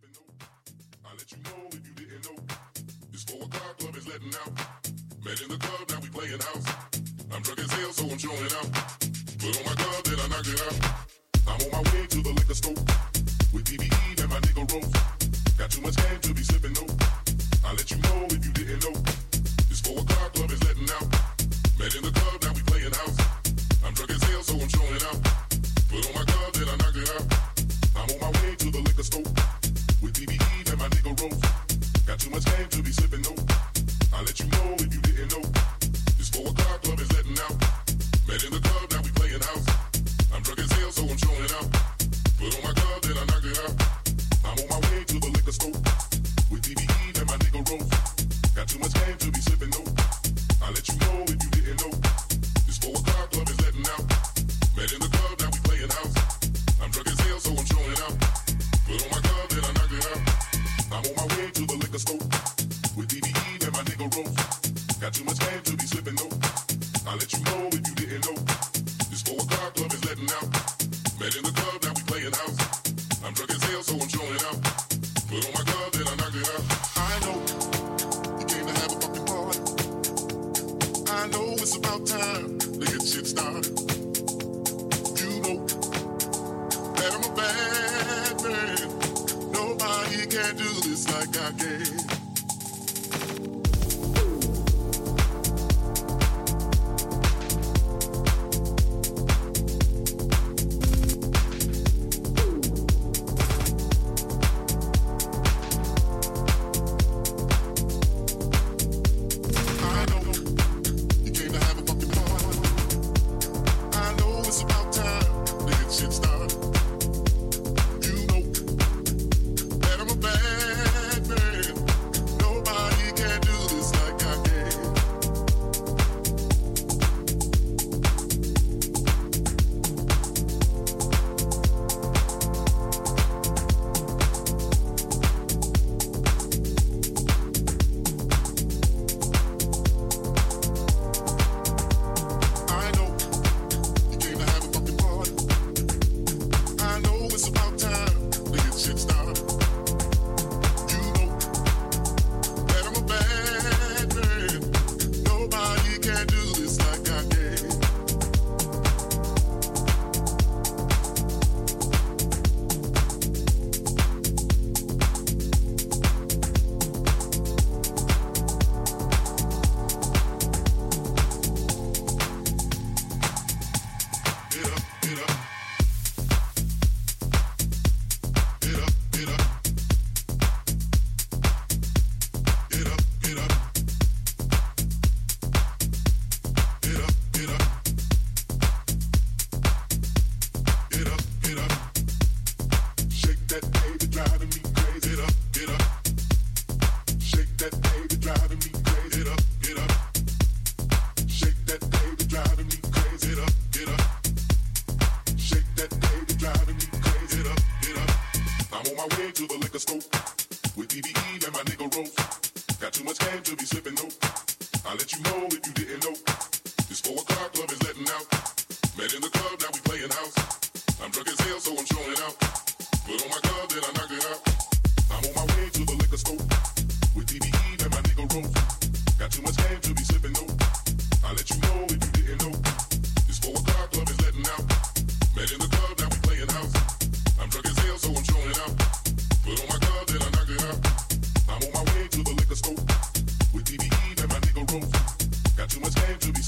flipping. I let you know if you didn't know. It's four o'clock, club is letting out. Met in the club, now we playing house. I'm drunk as hell, so I'm showing out. Put on my glove, then I knock it out. I'm on my way to the liquor store with DBE and my nigga Rose. Got too much game to be slipping though. I let you know if you didn't know. It's four o'clock, club is letting out. Met in the club, now we playing house. I'm drunk as hell, so I'm showing out. Put on my glove, then I knock it out. slave to was made to be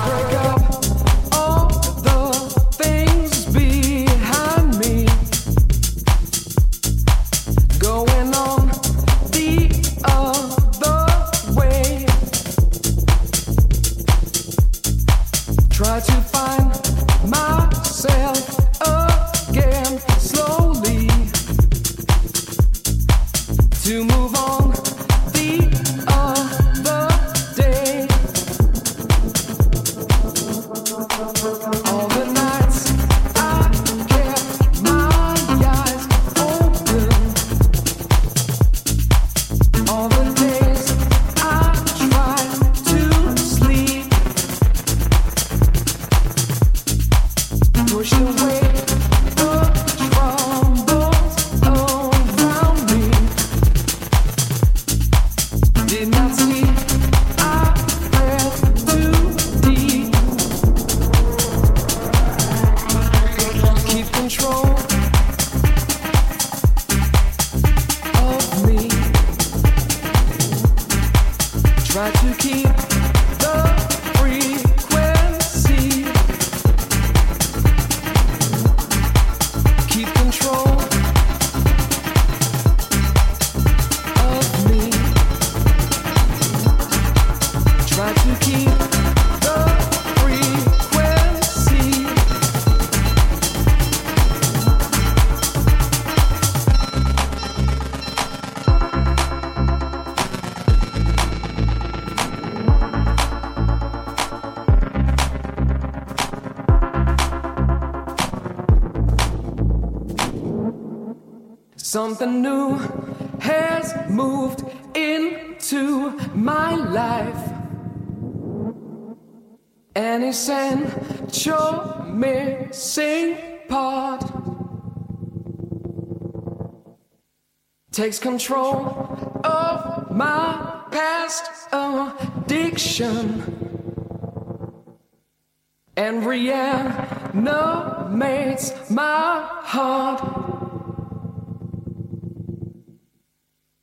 I Something new has moved into my life. An essential missing part takes control of my past addiction and reanimates my heart.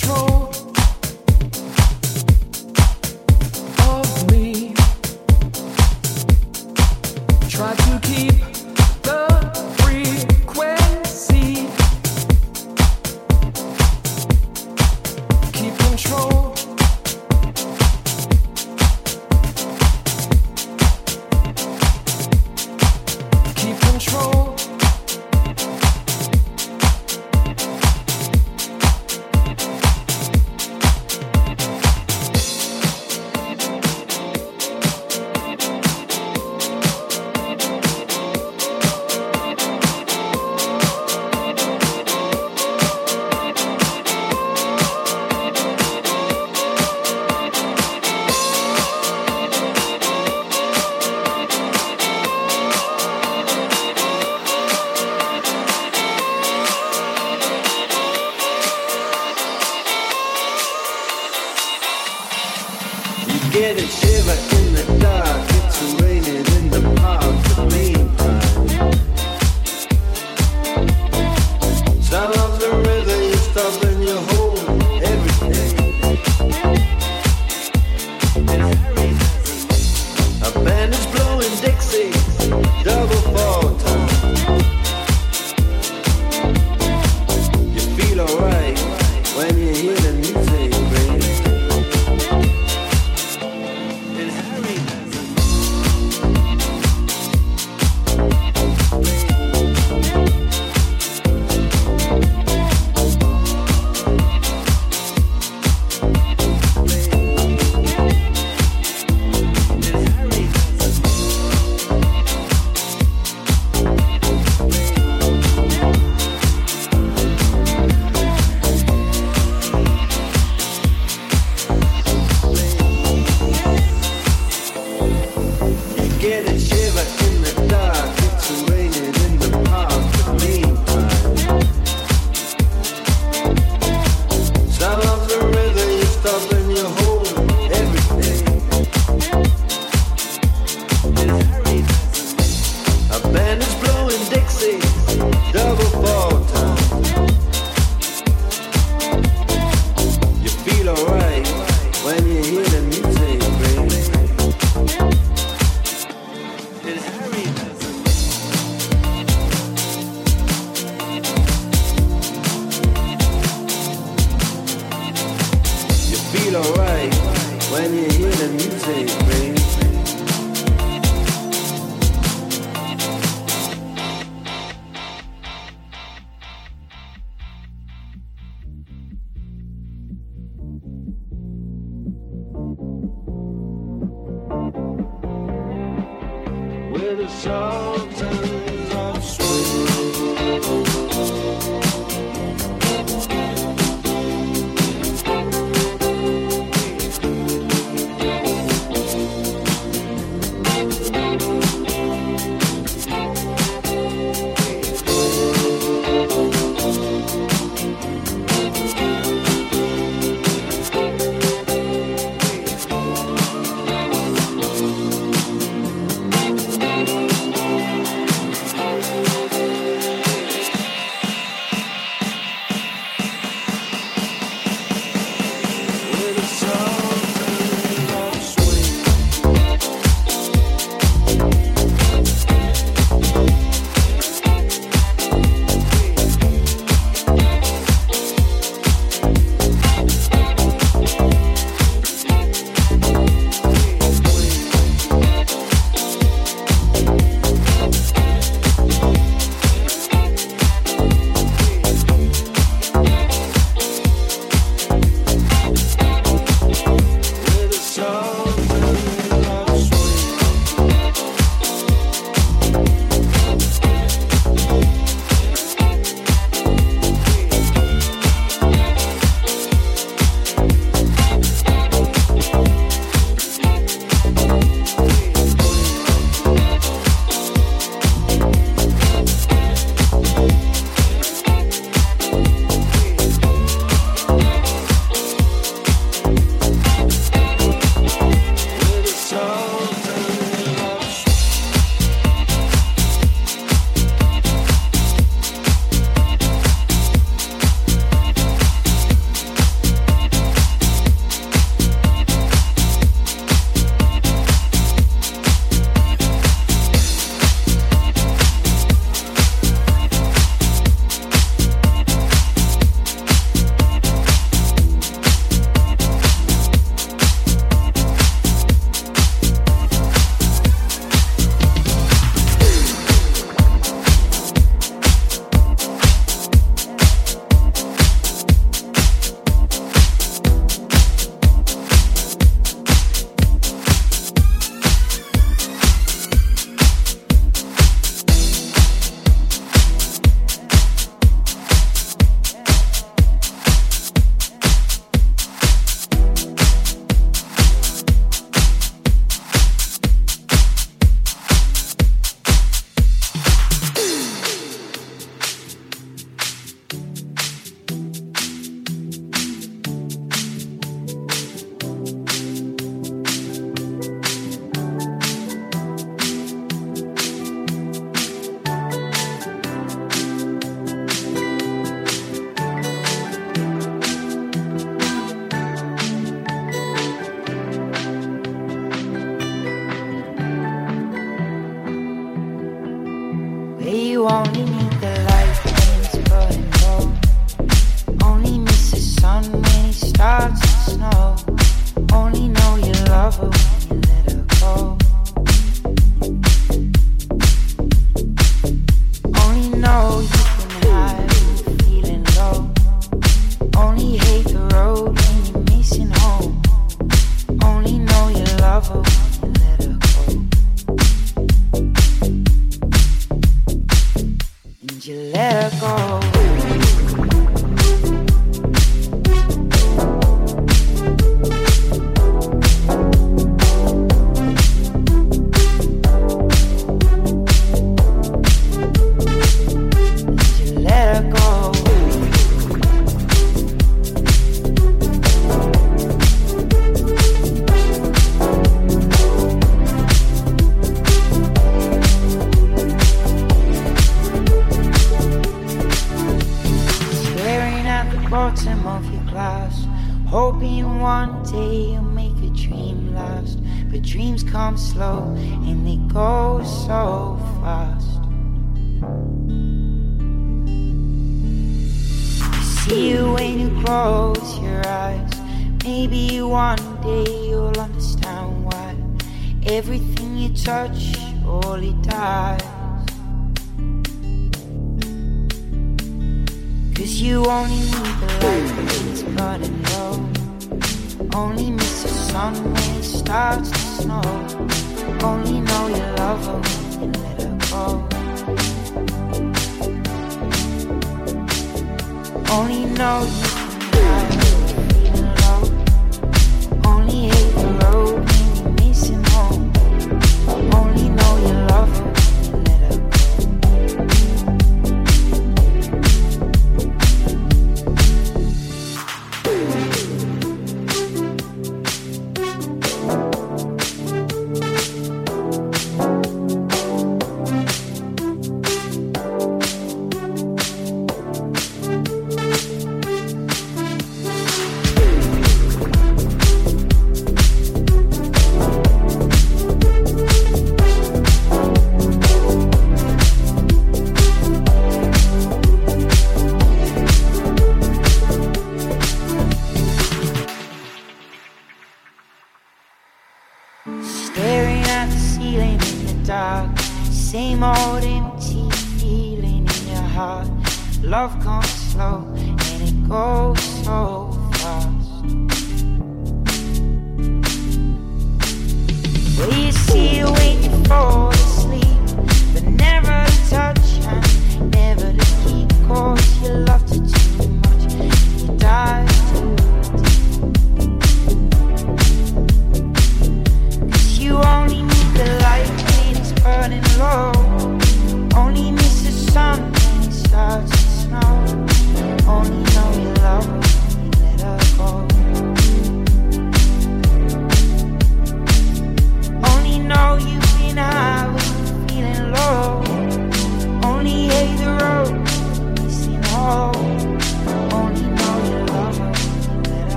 control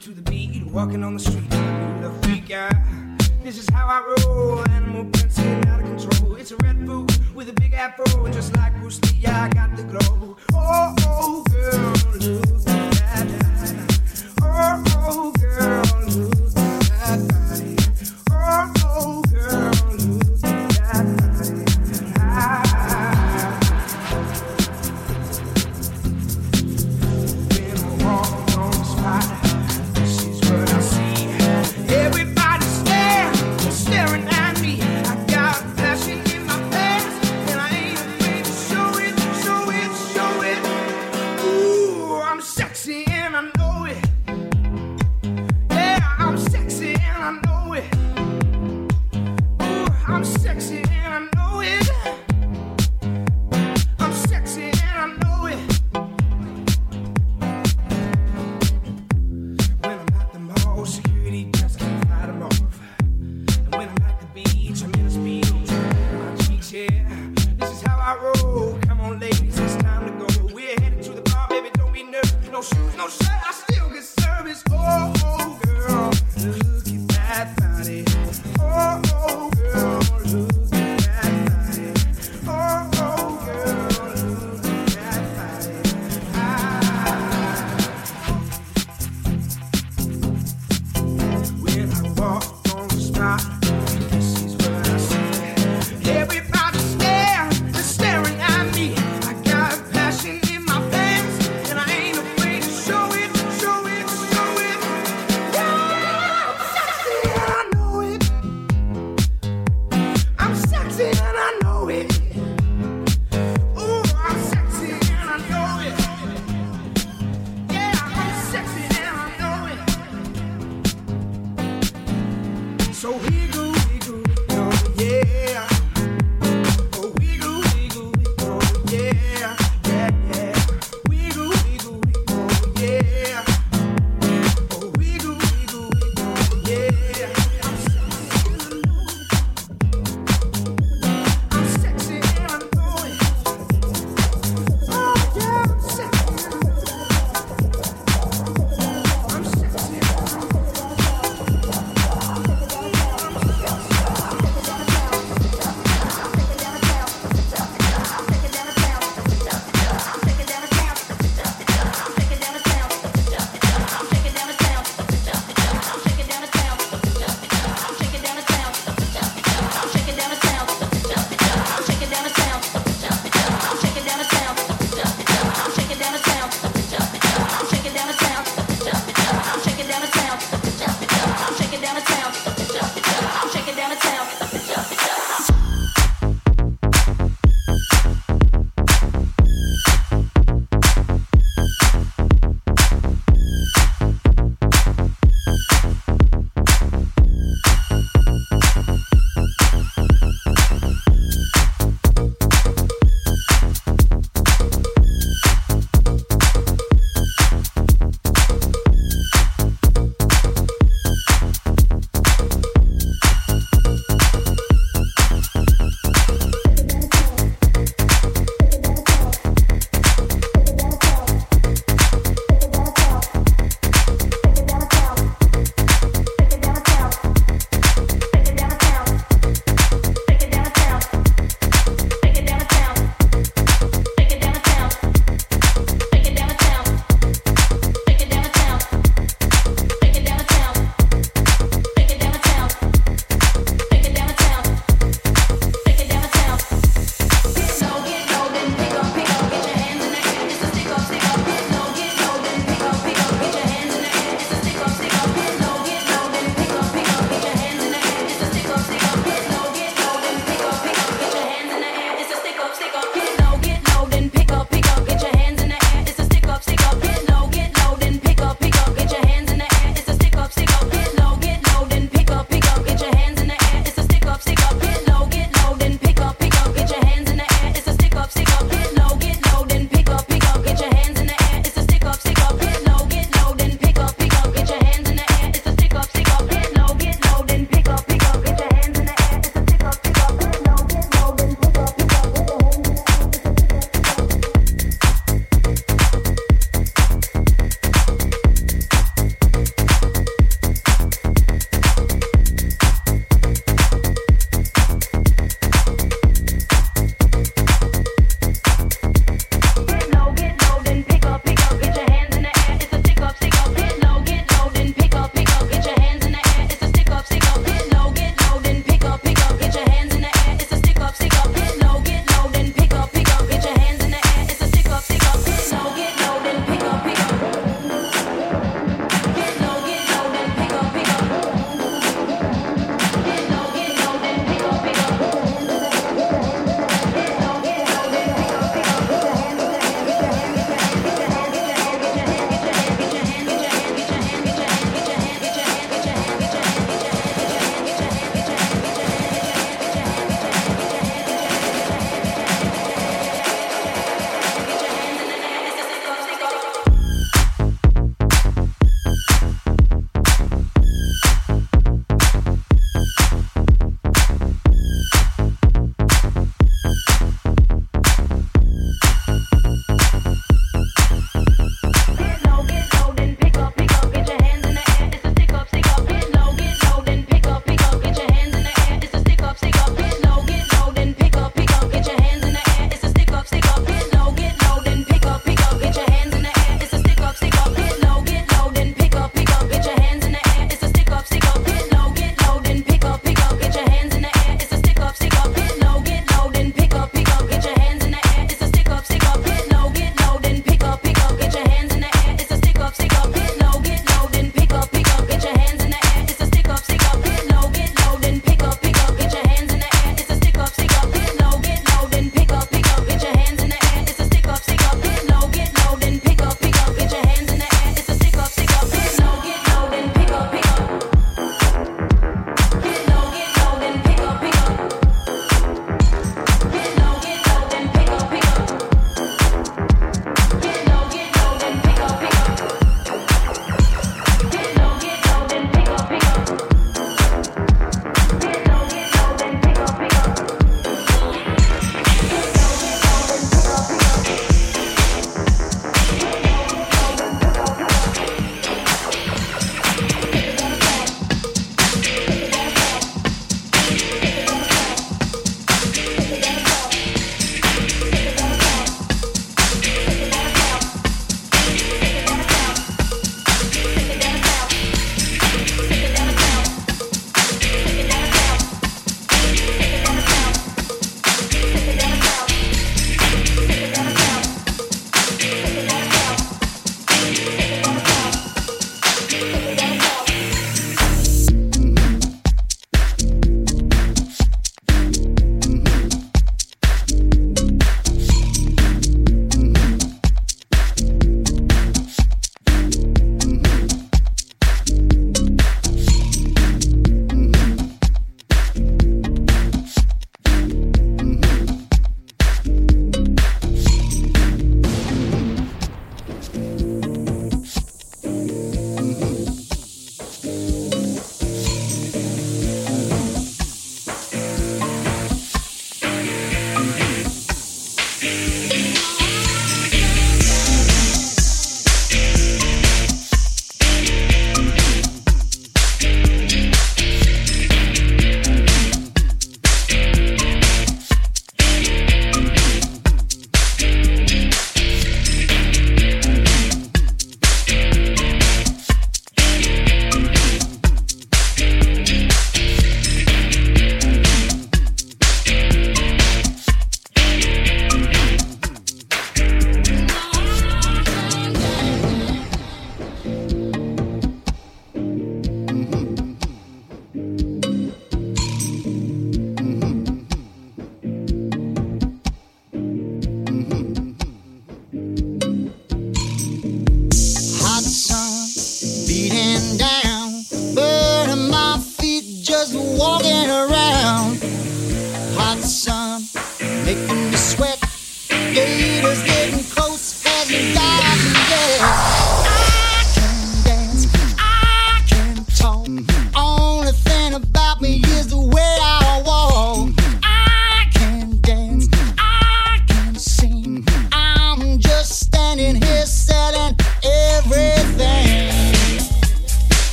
to the beat, walking on the street, the freak out. This is how I roll, animal print getting out of control. It's a red food with a big afro, just like Bruce Lee, I got the glow. Oh, oh.